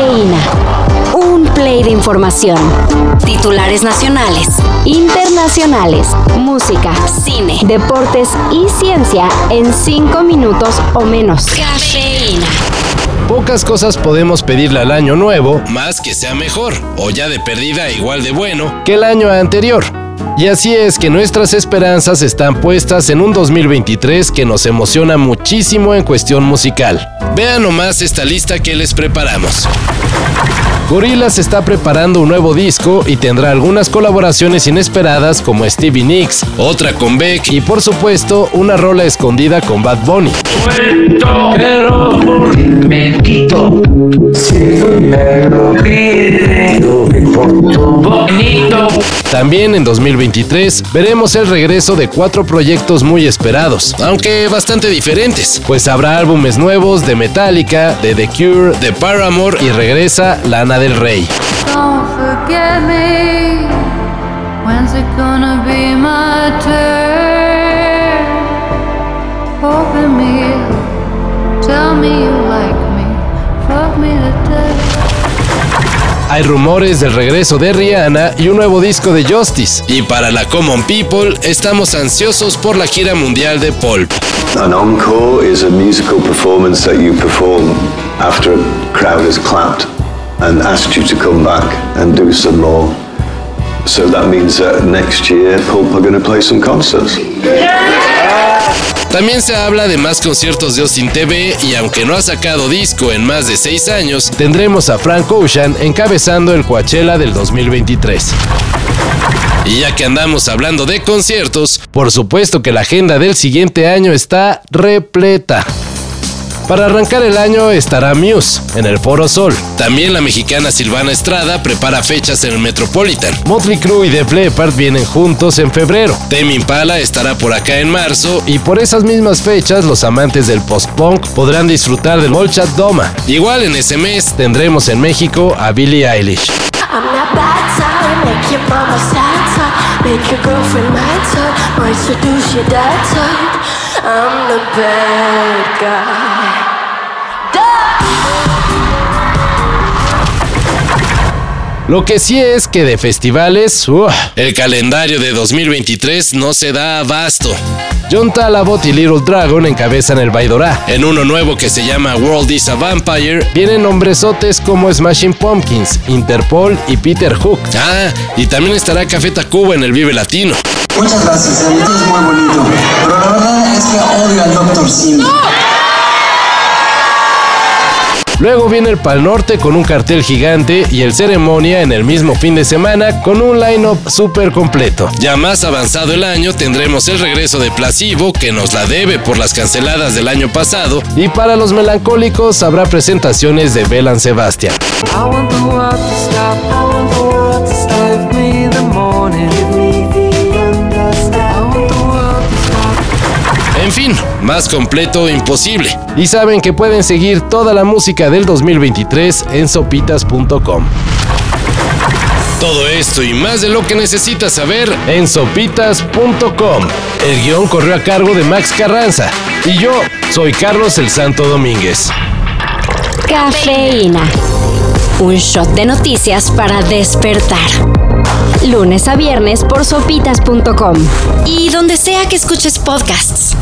Cafeína. Un play de información. Titulares nacionales, internacionales, música, cine, deportes y ciencia en cinco minutos o menos. Cafeína. Pocas cosas podemos pedirle al año nuevo, más que sea mejor, o ya de perdida igual de bueno, que el año anterior. Y así es que nuestras esperanzas están puestas en un 2023 que nos emociona muchísimo en cuestión musical. Vean nomás esta lista que les preparamos. Gorillaz está preparando un nuevo disco y tendrá algunas colaboraciones inesperadas como Stevie Nicks, otra con Beck y por supuesto una rola escondida con Bad Bunny. También en 2023 veremos el regreso de cuatro proyectos muy esperados, aunque bastante diferentes, pues habrá álbumes nuevos de Metallica, de The Cure, de Paramore y regresa Lana del Rey. Me. Tell me you like me. Hay rumores del regreso de Rihanna y un nuevo disco de Justice. Y para la Common People, estamos ansiosos por la gira mundial de Pulp. An encore is a musical performance that you perform after a crowd has clapped and asked you to come back and do some more. So that means that next year Pulp are going to play some concerts. También se habla de más conciertos de Austin TV y aunque no ha sacado disco en más de 6 años, tendremos a Frank Ocean encabezando el Coachella del 2023. Y ya que andamos hablando de conciertos, por supuesto que la agenda del siguiente año está repleta. Para arrancar el año estará Muse en el Foro Sol. También la mexicana Silvana Estrada prepara fechas en el Metropolitan. Motley Crue y Def Leppard vienen juntos en febrero. Tame Impala estará por acá en marzo y por esas mismas fechas los amantes del post-punk podrán disfrutar del Molchat Doma. Igual en ese mes tendremos en México a Billie Eilish. Lo que sí es que de festivales, el calendario de 2023 no se da abasto. John Talabot y Little Dragon encabezan el Baidorá. En uno nuevo que se llama World is a Vampire, vienen nombresotes como Smashing Pumpkins, Interpol y Peter Hook. Ah, y también estará Café Tacuba en el Vive Latino. Muchas gracias, el es muy bonito. Pero la verdad es que odio al Dr. Simi. Luego viene el Pal Norte con un cartel gigante y el Ceremonia en el mismo fin de semana con un line-up súper completo. Ya más avanzado el año tendremos el regreso de Placebo que nos la debe por las canceladas del año pasado y para los melancólicos habrá presentaciones de Belan Sebastian. Más completo imposible. Y saben que pueden seguir toda la música del 2023 en sopitas.com. Todo esto y más de lo que necesitas saber en sopitas.com. El guion corrió a cargo de Max Carranza y yo soy Carlos el Santo Domínguez. Cafeína. Un shot de noticias para despertar. Lunes a viernes por sopitas.com. Y donde sea que escuches podcasts.